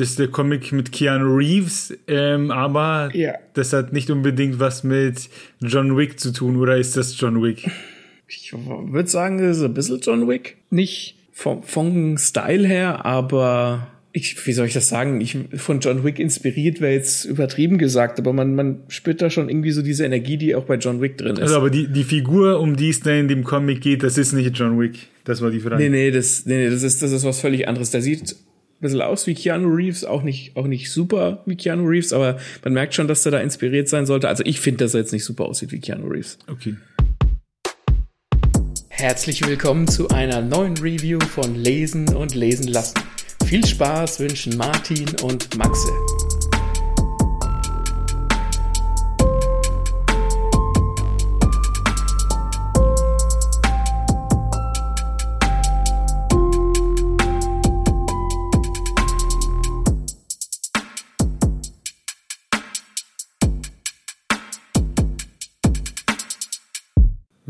das ist der Comic mit Keanu Reeves, ähm, aber Ja. das hat nicht unbedingt was mit John Wick zu tun, oder ist das John Wick? Ich würde sagen, das ist ein bisschen John Wick. Nicht vom, vom Style her, aber ich, wie soll ich das sagen? Ich, von John Wick inspiriert wäre jetzt übertrieben gesagt, aber man, man spürt da schon irgendwie so diese Energie, die auch bei John Wick drin ist. Also, aber die, die Figur, um die es da in dem Comic geht, das ist nicht John Wick. Das war die Frage. nee, nee, das, nee, nee, das ist, das ist was völlig anderes. Der sieht bisschen aus wie Keanu Reeves, auch nicht, auch nicht super wie Keanu Reeves, aber man merkt schon, dass der da inspiriert sein sollte. Also ich finde, dass er jetzt nicht super aussieht wie Keanu Reeves. Okay. Herzlich willkommen zu einer neuen Review von Lesen und Lesen lassen. Viel Spaß wünschen Martin und Maxe.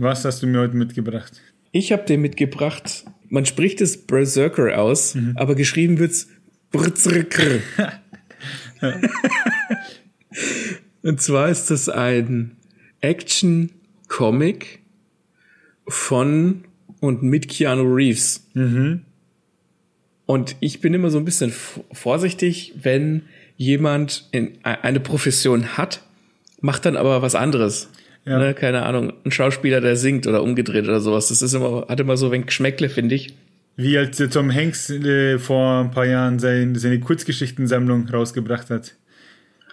Was hast du mir heute mitgebracht? Ich habe dir mitgebracht, man spricht es Berserker aus, aber geschrieben wird's Berserker. Und zwar ist das ein Action-Comic von und mit Keanu Reeves. Und ich bin immer so ein bisschen vorsichtig, wenn jemand in, eine Profession hat, macht dann aber was anderes. Ja. Ne, keine Ahnung, ein Schauspieler, der singt oder umgedreht oder sowas. Das ist immer, hat immer so ein Geschmäckle, finde ich. Wie als Tom Hanks äh, vor ein paar Jahren sein, seine Kurzgeschichtensammlung rausgebracht hat.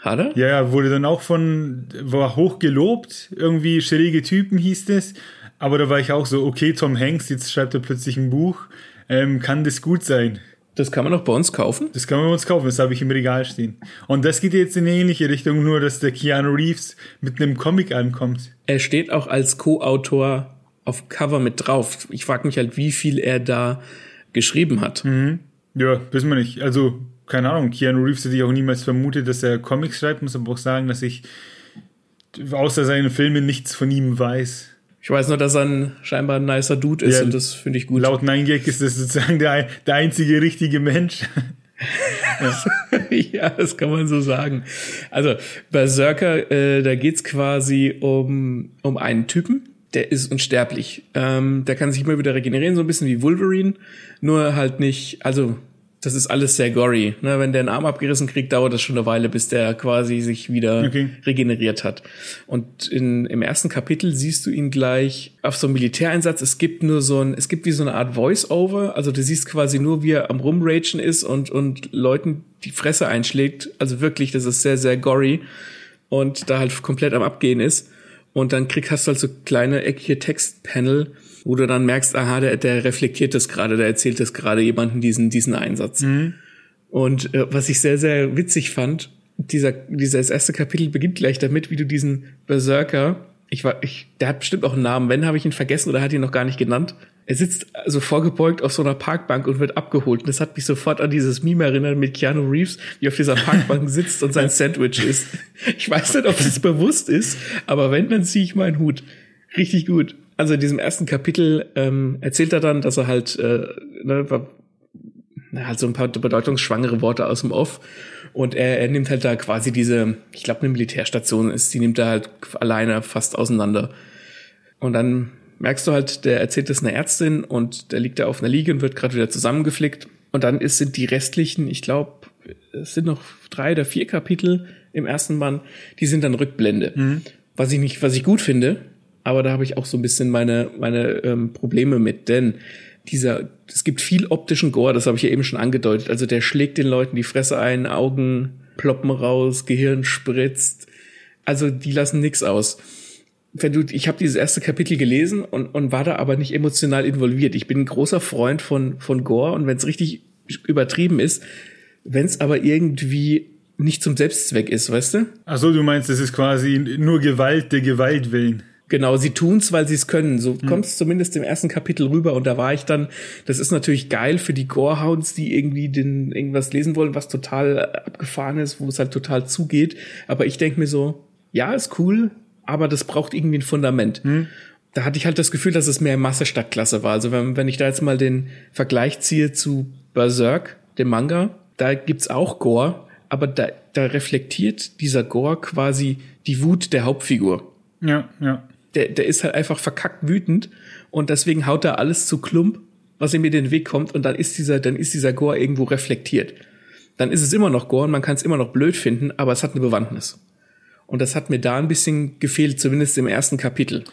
Hat er? Ja, ja, wurde dann auch von, war hoch gelobt, irgendwie schräge Typen hieß es. Aber da war ich auch so, okay, Tom Hanks, jetzt schreibt er plötzlich ein Buch. Ähm, kann das gut sein? Das kann man auch bei uns kaufen. Das kann man bei uns kaufen, das habe ich im Regal stehen. Und das geht jetzt in eine ähnliche Richtung, nur dass der Keanu Reeves mit einem Comic ankommt. Er steht auch als Co-Autor auf Cover mit drauf. Ich frage mich halt, wie viel er da geschrieben hat. Ja, wissen wir nicht. Also, keine Ahnung, Keanu Reeves hätte ich auch niemals vermutet, dass er Comics schreibt, muss aber auch sagen, dass ich außer seinen Filmen nichts von ihm weiß. Ich weiß nur, dass er ein scheinbar ein nicer Dude ist Ja, und das finde ich gut. Laut Nine Gag ist das sozusagen der, der einzige richtige Mensch. ja, das kann man so sagen. Also Berserker, äh, da geht's quasi um, um einen Typen, der ist unsterblich. Ähm, der kann sich immer wieder regenerieren, so ein bisschen wie Wolverine, nur halt nicht, also das ist alles sehr gory. Ne? Wenn der einen Arm abgerissen kriegt, dauert das schon eine Weile, bis der quasi sich wieder Okay. regeneriert hat. Und in, im ersten Kapitel siehst du ihn gleich auf so einem Militäreinsatz. Es gibt nur so ein, es gibt wie so eine Art Voice-Over. Also du siehst quasi nur, wie er am Rumragen ist und, und Leuten die Fresse einschlägt. Also wirklich, das ist sehr, sehr gory. Und da halt komplett am Abgehen ist. Und dann krieg, hast du halt so kleine eckige Textpanel, wo du dann merkst, aha, der, der reflektiert das gerade, der erzählt das gerade jemandem diesen, diesen Einsatz. Und äh, was ich sehr, sehr witzig fand, dieser, dieses erste Kapitel beginnt gleich damit, wie du diesen Berserker, ich war, ich, der hat bestimmt auch einen Namen, wenn habe ich ihn vergessen oder hat ihn noch gar nicht genannt. Er sitzt also vorgebeugt auf so einer Parkbank und wird abgeholt. Und das hat mich sofort an dieses Meme erinnert mit Keanu Reeves, wie auf dieser Parkbank sitzt und sein Sandwich isst. Ich weiß nicht, ob das bewusst ist, aber wenn, dann ziehe ich meinen Hut. Richtig gut. Also in diesem ersten Kapitel ähm, erzählt er dann, dass er halt äh, ne, war- halt so ein paar bedeutungsschwangere Worte aus dem Off. Und er, er nimmt halt da quasi diese, ich glaube, eine Militärstation ist, die nimmt er halt alleine fast auseinander. Und dann merkst du halt, der erzählt das einer Ärztin und der liegt da auf einer Liege und wird gerade wieder zusammengeflickt. Und dann ist, sind die restlichen, ich glaube, es sind noch drei oder vier Kapitel im ersten Band, die sind dann Rückblende. Was ich nicht, was ich gut finde, aber da habe ich auch so ein bisschen meine, meine ähm, Probleme mit, denn dieser, es gibt viel optischen Gore, das habe ich ja eben schon angedeutet. Also der schlägt den Leuten die Fresse ein, Augen ploppen raus, Gehirn spritzt. Also die lassen nix aus. Wenn du, ich habe dieses erste Kapitel gelesen und, und war da aber nicht emotional involviert. Ich bin ein großer Freund von, von Gore und wenn es richtig übertrieben ist, wenn es aber irgendwie nicht zum Selbstzweck ist, weißt du? Ach so, du meinst, das ist quasi nur Gewalt der Gewalt willen. Genau, sie tun's, weil sie es können. So kommt's zumindest im ersten Kapitel rüber. Und da war ich dann, das ist natürlich geil für die Gorehounds, die irgendwie den, irgendwas lesen wollen, was total abgefahren ist, wo es halt total zugeht. Aber ich denk mir so, ja, ist cool, aber das braucht irgendwie ein Fundament. Da hatte ich halt das Gefühl, dass es mehr Masse statt Klasse war. Also wenn, wenn ich da jetzt mal den Vergleich ziehe zu Berserk, dem Manga, da gibt's auch Gore, aber da, da reflektiert dieser Gore quasi die Wut der Hauptfigur. Ja, ja. Der, der ist halt einfach verkackt wütend und deswegen haut er alles zu Klump, was ihm in den Weg kommt und dann ist dieser, dann ist dieser Gore irgendwo reflektiert. Dann ist es immer noch Gore und man kann es immer noch blöd finden, aber es hat eine Bewandtnis. Und das hat mir da ein bisschen gefehlt, zumindest im ersten Kapitel.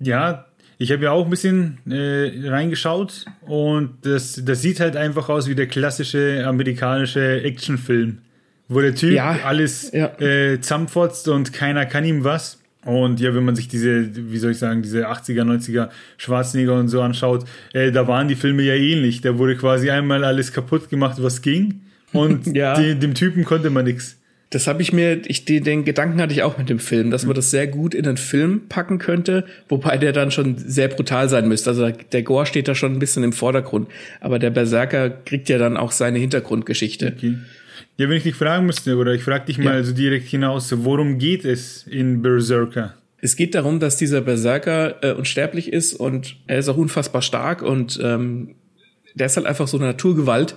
Ja, ich habe ja auch ein bisschen äh, reingeschaut und das, das sieht halt einfach aus wie der klassische amerikanische Actionfilm, wo der Typ Ja, alles ja. äh, zusammenfotzt und keiner kann ihm was. Und ja, wenn man sich diese, wie soll ich sagen, diese 80er, 90er Schwarzenegger und so anschaut, äh, da waren die Filme ja ähnlich. Da wurde quasi einmal alles kaputt gemacht, was ging. Und Ja. de, dem Typen konnte man nix. Das habe ich mir, ich, den, den Gedanken hatte ich auch mit dem Film, dass man das sehr gut in einen Film packen könnte, wobei der dann schon sehr brutal sein müsste. Also der Gore steht da schon ein bisschen im Vordergrund, aber der Berserker kriegt ja dann auch seine Hintergrundgeschichte. Okay. Ja, wenn ich dich fragen müsste, oder ich frage dich mal Ja. so direkt hinaus, worum geht es in Berserker? Es geht darum, dass dieser Berserker äh, unsterblich ist und er ist auch unfassbar stark und ähm, der ist halt einfach so eine Naturgewalt,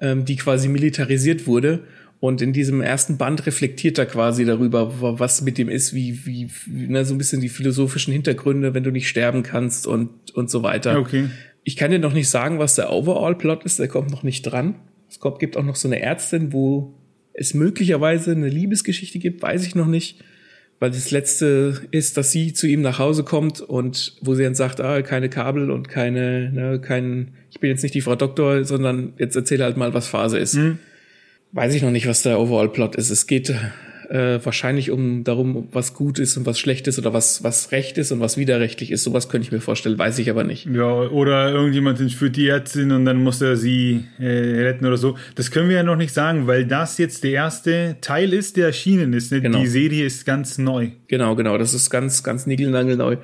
ähm, die quasi militarisiert wurde. Und in diesem ersten Band reflektiert er quasi darüber, wa- was mit ihm ist, wie, wie, wie ne, so ein bisschen die philosophischen Hintergründe, wenn du nicht sterben kannst und, und so weiter. Okay. Ich kann dir noch nicht sagen, was der Overall-Plot ist, der kommt noch nicht dran. Es gibt auch noch so eine Ärztin, wo es möglicherweise eine Liebesgeschichte gibt, weiß ich noch nicht. Weil das letzte ist, dass sie zu ihm nach Hause kommt und wo sie dann sagt, ah, keine Kabel und keine, ne, kein, ich bin jetzt nicht die Frau Doktor, sondern jetzt erzähle halt mal, was Phase ist. Weiß ich noch nicht, was der Overall-Plot ist. Es geht äh, wahrscheinlich um darum, was gut ist und was schlecht ist oder was, was recht ist und was widerrechtlich ist. Sowas könnte ich mir vorstellen, weiß ich aber nicht. Ja, oder irgendjemand entführt die Ärztin und dann muss er sie äh, retten oder so. Das können wir ja noch nicht sagen, weil das jetzt der erste Teil ist, der erschienen ist. Ne? Genau. Die Serie ist ganz neu. Genau, genau. Das ist ganz, ganz niegelnagelneu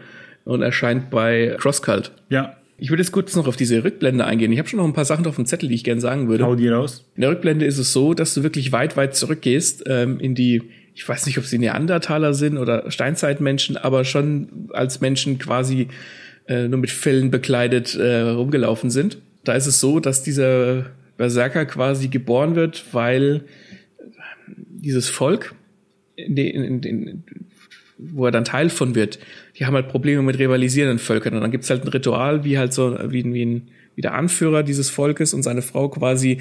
und erscheint bei Crosscult. Ja, Ich würde jetzt kurz noch auf diese Rückblende eingehen. Ich habe schon noch ein paar Sachen auf dem Zettel, die ich gerne sagen würde. hau die raus. In der Rückblende ist es so, dass du wirklich weit, weit zurückgehst ähm, in die, ich weiß nicht, ob sie Neandertaler sind oder Steinzeitmenschen, aber schon als Menschen quasi äh, nur mit Fellen bekleidet äh, rumgelaufen sind. Da ist es so, dass dieser Berserker quasi geboren wird, weil dieses Volk, in den, in den, wo er dann Teil von wird, die haben halt Probleme mit rivalisierenden Völkern. Und dann gibt's halt ein Ritual, wie halt so, wie, wie, ein, wie der Anführer dieses Volkes und seine Frau quasi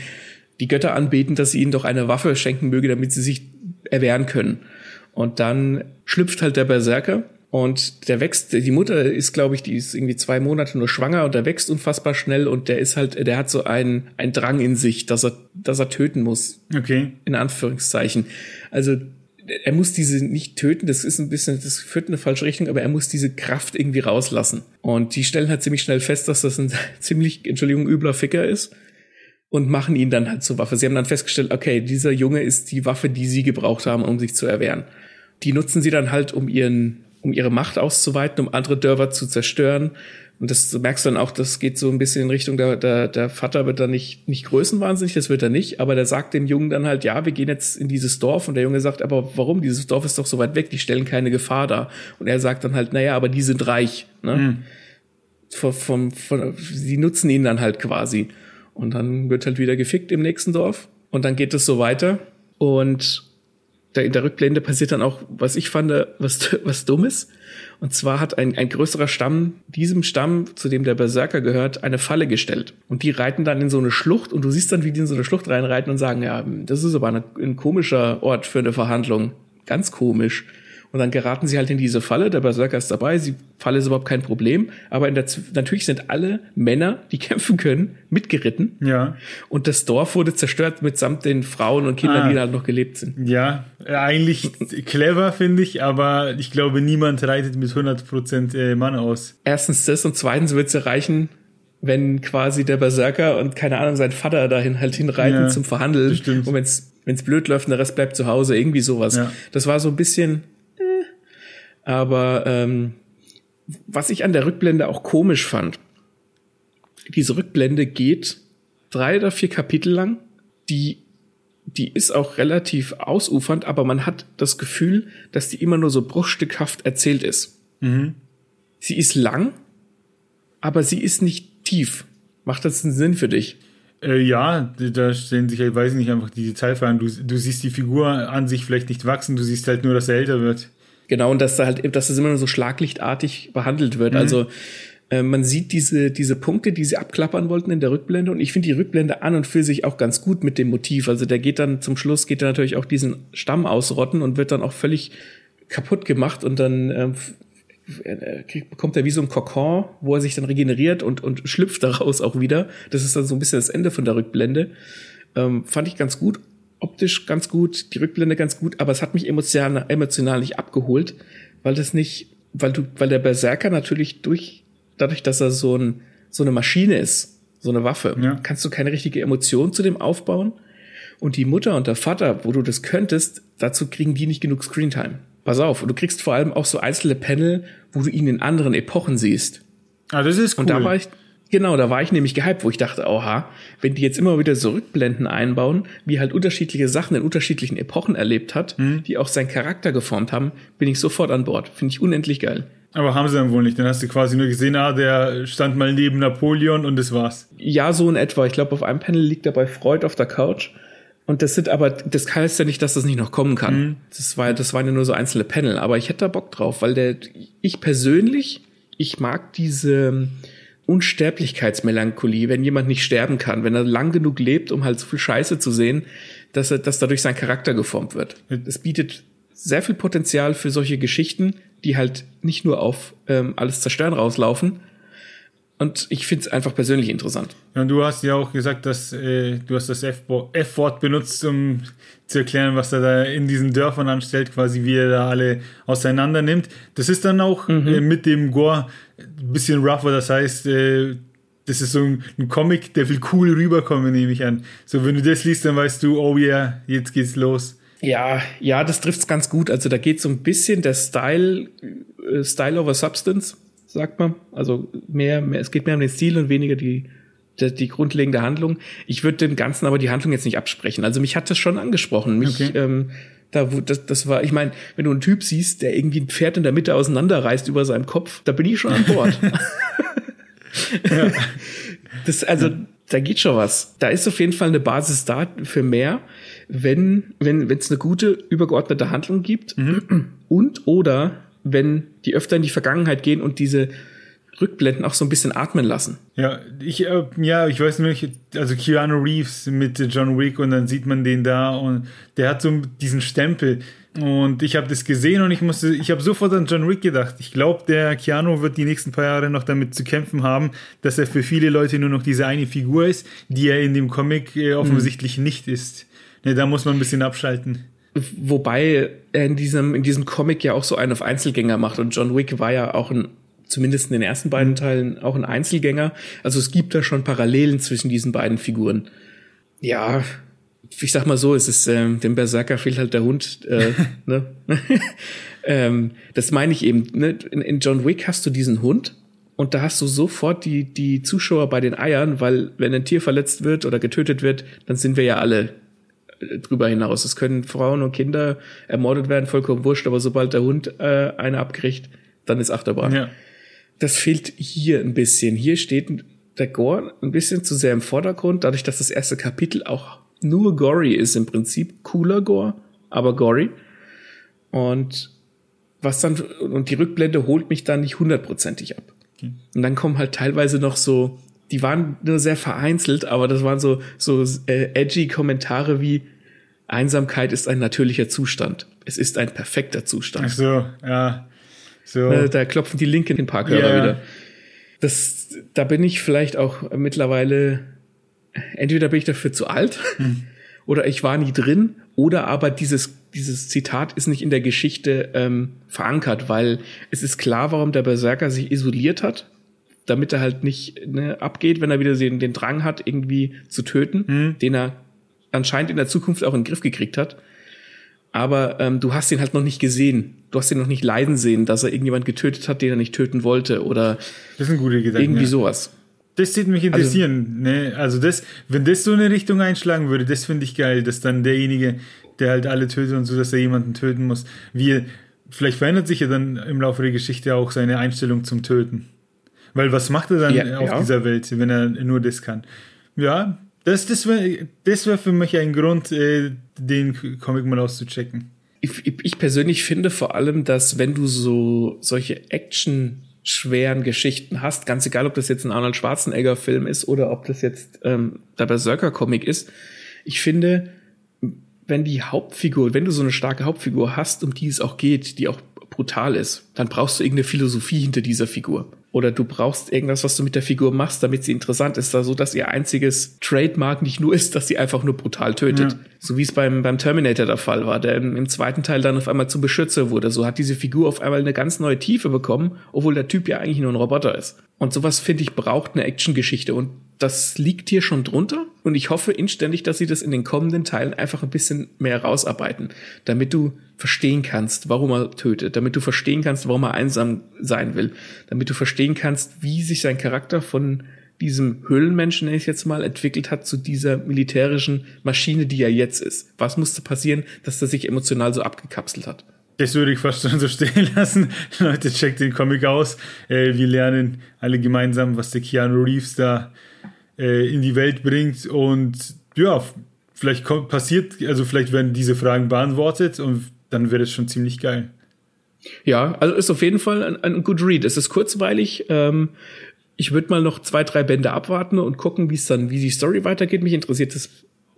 die Götter anbeten, dass sie ihnen doch eine Waffe schenken möge, damit sie sich erwehren können. Und dann schlüpft halt der Berserker und der wächst, die Mutter ist, glaube ich, die ist irgendwie zwei Monate nur schwanger und der wächst unfassbar schnell und der ist halt, der hat so einen, einen Drang in sich, dass er, dass er töten muss Okay. in Anführungszeichen. Also er muss diese nicht töten, das ist ein bisschen, das führt in eine falsche Richtung, aber er muss diese Kraft irgendwie rauslassen. Und die stellen halt ziemlich schnell fest, dass das ein ziemlich, Entschuldigung, übler Ficker ist und machen ihn dann halt zur Waffe. Sie haben dann festgestellt, okay, dieser Junge ist die Waffe, die sie gebraucht haben, um sich zu erwehren. Die nutzen sie dann halt, um ihren, um ihre Macht auszuweiten, um andere Dörfer zu zerstören. Und das du merkst dann auch, das geht so ein bisschen in Richtung, der, der, der Vater wird dann nicht, nicht größenwahnsinnig, das wird er nicht, aber der sagt dem Jungen dann halt, ja, wir gehen jetzt in dieses Dorf. Und der Junge sagt, aber warum? Dieses Dorf ist doch so weit weg, die stellen keine Gefahr dar. Und er sagt dann halt, naja, aber die sind reich. Ne? Von, von, von, sie nutzen ihn dann halt quasi. Und dann wird halt wieder gefickt im nächsten Dorf. Und dann geht es so weiter. Und da in der Rückblende passiert dann auch, was ich fand, was, was Dummes. Und zwar hat ein, ein größerer Stamm, diesem Stamm, zu dem der Berserker gehört, eine Falle gestellt. Und die reiten dann in so eine Schlucht und du siehst dann, wie die in so eine Schlucht reinreiten und sagen, ja, das ist aber eine, ein komischer Ort für eine Verhandlung. Ganz komisch. Und dann geraten sie halt in diese Falle, der Berserker ist dabei, die Falle ist überhaupt kein Problem. Aber der, natürlich sind alle Männer, die kämpfen können, mitgeritten. Ja. Und das Dorf wurde zerstört mitsamt den Frauen und Kindern, Ah. die da halt noch gelebt sind. ja, eigentlich clever, finde ich, aber ich glaube, niemand reitet mit 100% äh, Mann aus. Erstens das und zweitens wird es erreichen, wenn quasi der Berserker und keine Ahnung, sein Vater dahin halt hinreiten Ja, zum Verhandeln. stimmt. Und wenn es blöd läuft, der Rest bleibt zu Hause, irgendwie sowas. Ja. Das war so ein bisschen. Aber ähm, was ich an der Rückblende auch komisch fand, diese Rückblende geht drei oder vier Kapitel lang, die die ist auch relativ ausufernd, aber man hat das Gefühl, dass die immer nur so bruchstückhaft erzählt ist. Sie ist lang, aber sie ist nicht tief. Macht das einen Sinn für dich? Äh, ja, da stellen sich halt, weiß ich nicht, einfach die Detailfragen. Du, du siehst die Figur an sich vielleicht nicht wachsen, du siehst halt nur, dass er älter wird. Genau, und dass da halt, dass das immer nur so schlaglichtartig behandelt wird. Mhm. Also äh, man sieht diese, diese Punkte, die sie abklappern wollten in der Rückblende. Und ich finde die Rückblende an und für sich auch ganz gut mit dem Motiv. Also der geht dann zum Schluss, geht er natürlich auch diesen Stamm ausrotten und wird dann auch völlig kaputt gemacht und dann äh, kriegt, bekommt er wie so ein Kokon, wo er sich dann regeneriert und, und schlüpft daraus auch wieder. Das ist dann so ein bisschen das Ende von der Rückblende. Ähm, fand ich ganz gut. Optisch ganz gut, die Rückblende ganz gut, aber es hat mich emotional, emotional nicht abgeholt, weil das nicht, weil du, weil der Berserker natürlich durch dadurch, dass er so, ein, so eine Maschine ist, so eine Waffe, ja. kannst du keine richtige Emotion zu dem aufbauen. Und die Mutter und der Vater, wo du das könntest, dazu kriegen die nicht genug Screentime. Pass auf, und du kriegst vor allem auch so einzelne Panel, wo du ihn in anderen Epochen siehst. Ah, das ist cool. Und da war ich, genau, da war ich nämlich gehypt, wo ich dachte, oha, wenn die jetzt immer wieder so Rückblenden einbauen, wie halt unterschiedliche Sachen in unterschiedlichen Epochen erlebt hat, mhm. die auch seinen Charakter geformt haben, bin ich sofort an Bord. Finde ich unendlich geil. Aber haben sie dann wohl nicht. Dann hast du quasi nur gesehen, ah, der stand mal neben Napoleon und das war's. Ja, so in etwa. Ich glaube, auf einem Panel liegt er bei Freud auf der Couch. Und das sind aber, das heißt ja nicht, dass das nicht noch kommen kann. Mhm. Das war, das waren ja nur so einzelne Panel. Aber ich hätte da Bock drauf, weil der, ich persönlich, ich mag diese Unsterblichkeitsmelancholie, wenn jemand nicht sterben kann, wenn er lang genug lebt, um halt so viel Scheiße zu sehen, dass er, dass dadurch sein Charakter geformt wird. Es bietet sehr viel Potenzial für solche Geschichten, die halt nicht nur auf ähm, alles zerstören rauslaufen. Und ich finde es einfach persönlich interessant. Ja, und du hast ja auch gesagt, dass äh, du hast das F-Wort benutzt, um zu erklären, was er da in diesen Dörfern anstellt, quasi wie er da alle auseinander nimmt. Das ist dann auch mhm. äh, mit dem Gore ein bisschen rougher, das heißt, äh, das ist so ein, ein, Comic, der will cool rüberkommen, nehme ich an. So, wenn du das liest, dann weißt du, oh yeah, jetzt geht's los. Ja, ja, das trifft's ganz gut. Also da geht so ein bisschen der Style, äh, Style over Substance, sagt man. Also mehr, mehr, es geht mehr um den Stil und weniger die, die, grundlegende Handlung. Ich würde dem Ganzen aber die Handlung jetzt nicht absprechen. Also mich hat das schon angesprochen. Mich, okay. ähm, da, das, das war, ich meine, wenn du einen Typ siehst, der irgendwie ein Pferd in der Mitte auseinanderreißt über seinem Kopf, da bin ich schon an Bord. ja. Das, also, da geht schon was. Da ist auf jeden Fall eine Basis da für mehr wenn wenn wenn es eine gute übergeordnete Handlung gibt mhm. und oder wenn die öfter in die Vergangenheit gehen und diese Rückblenden auch so ein bisschen atmen lassen. Ja, ich äh, ja, ich weiß nicht, also Keanu Reeves mit John Wick und dann sieht man den da und der hat so diesen Stempel und ich habe das gesehen und ich musste ich habe sofort an John Wick gedacht. Ich glaube, der Keanu wird die nächsten paar Jahre noch damit zu kämpfen haben, dass er für viele Leute nur noch diese eine Figur ist, die er in dem Comic äh, offensichtlich mhm. nicht ist. Nee, da muss man ein bisschen abschalten. Wobei er in diesem, in diesem Comic ja auch so einen auf Einzelgänger macht und John Wick war ja auch ein, zumindest in den ersten beiden mhm. Teilen, auch ein Einzelgänger. Also es gibt da schon Parallelen zwischen diesen beiden Figuren. Ja, ich sag mal so, es ist, ähm, dem Berserker fehlt halt der Hund, äh, ne? ähm, das meine ich eben, ne? In, in John Wick hast du diesen Hund, und da hast du sofort die, die Zuschauer bei den Eiern, weil wenn ein Tier verletzt wird oder getötet wird, dann sind wir ja alle drüber hinaus. Es können Frauen und Kinder ermordet werden, vollkommen wurscht, aber sobald der Hund äh, eine abkriegt, dann ist Achterbahn. Ja. Das fehlt hier ein bisschen. Hier steht der Gore ein bisschen zu sehr im Vordergrund, dadurch, dass das erste Kapitel auch nur gory ist im Prinzip. Cooler Gore, aber gory. Und was dann, und die Rückblende holt mich dann nicht hundertprozentig ab. Okay. Und dann kommen halt teilweise noch so die waren nur sehr vereinzelt, aber das waren so, so äh, edgy Kommentare wie Einsamkeit ist ein natürlicher Zustand. Es ist ein perfekter Zustand. Ach so, ja. So. Ne, da klopfen die Linken in Parkhörer yeah. wieder. Das, da bin ich vielleicht auch mittlerweile, entweder bin ich dafür zu alt hm. oder ich war nie drin oder aber dieses, dieses Zitat ist nicht in der Geschichte ähm, verankert, weil es ist klar, warum der Berserker sich isoliert hat damit er halt nicht ne, abgeht, wenn er wieder den, den Drang hat, irgendwie zu töten, mhm. den er anscheinend in der Zukunft auch in den Griff gekriegt hat. Aber ähm, du hast ihn halt noch nicht gesehen. Du hast ihn noch nicht leiden sehen, dass er irgendjemand getötet hat, den er nicht töten wollte oder das sind gute Gedanken, irgendwie ja. sowas. Das würde mich interessieren. Also, ne? also das, wenn das so eine Richtung einschlagen würde, das finde ich geil, dass dann derjenige, der halt alle tötet und so, dass er jemanden töten muss, wie vielleicht verändert sich ja dann im Laufe der Geschichte auch seine Einstellung zum Töten. Weil was macht er dann ja, auf ja. dieser Welt, wenn er nur das kann? Ja, Das, das wäre das wär für mich ein Grund, äh, den Comic mal auszuchecken. Ich, ich persönlich finde vor allem, dass wenn du so solche Action schweren Geschichten hast, ganz egal, ob das jetzt ein Arnold Schwarzenegger Film ist oder ob das jetzt ähm, der Berserker Comic ist, ich finde, wenn die Hauptfigur, wenn du so eine starke Hauptfigur hast, um die es auch geht, die auch brutal ist, dann brauchst du irgendeine Philosophie hinter dieser Figur. Oder du brauchst irgendwas, was du mit der Figur machst, damit sie interessant ist, so also, dass ihr einziges Trademark nicht nur ist, dass sie einfach nur brutal tötet. Ja. So wie es beim, beim Terminator der Fall war, der im, im, zweiten Teil dann auf einmal zum Beschützer wurde. So hat diese Figur auf einmal eine ganz neue Tiefe bekommen, obwohl der Typ ja eigentlich nur ein Roboter ist. Und sowas, finde ich, braucht eine Actiongeschichte. Und das liegt hier schon drunter. Und ich hoffe inständig, dass sie das in den kommenden Teilen einfach ein bisschen mehr rausarbeiten, damit du verstehen kannst, warum er tötet, damit du verstehen kannst, warum er einsam sein will, damit du verstehen kannst, wie sich sein Charakter von diesem Höhlenmenschen, nenne ich jetzt mal, entwickelt hat zu dieser militärischen Maschine, die er jetzt ist. Was musste passieren, dass er sich emotional so abgekapselt hat? Das würde ich fast schon so stehen lassen. Leute, checkt den Comic aus. Äh, wir lernen alle gemeinsam, was der Keanu Reeves da äh, in die Welt bringt. Und ja, vielleicht kommt, passiert, also vielleicht werden diese Fragen beantwortet und dann wäre das schon ziemlich geil. Ja, also ist auf jeden Fall ein, ein Good Read. Es ist kurzweilig. Ähm, ich würde mal noch zwei, drei Bände abwarten und gucken, wie es dann, wie die Story weitergeht. Mich interessiert das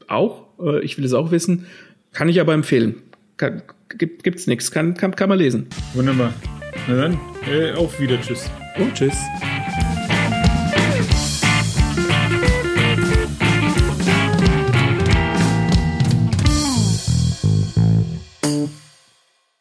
auch. Äh, ich will es auch wissen. Kann ich aber empfehlen. Kann, gibt, gibt's nichts. Kann, kann, kann man lesen. Wunderbar. Na dann, äh, auf wieder. Tschüss. Und tschüss.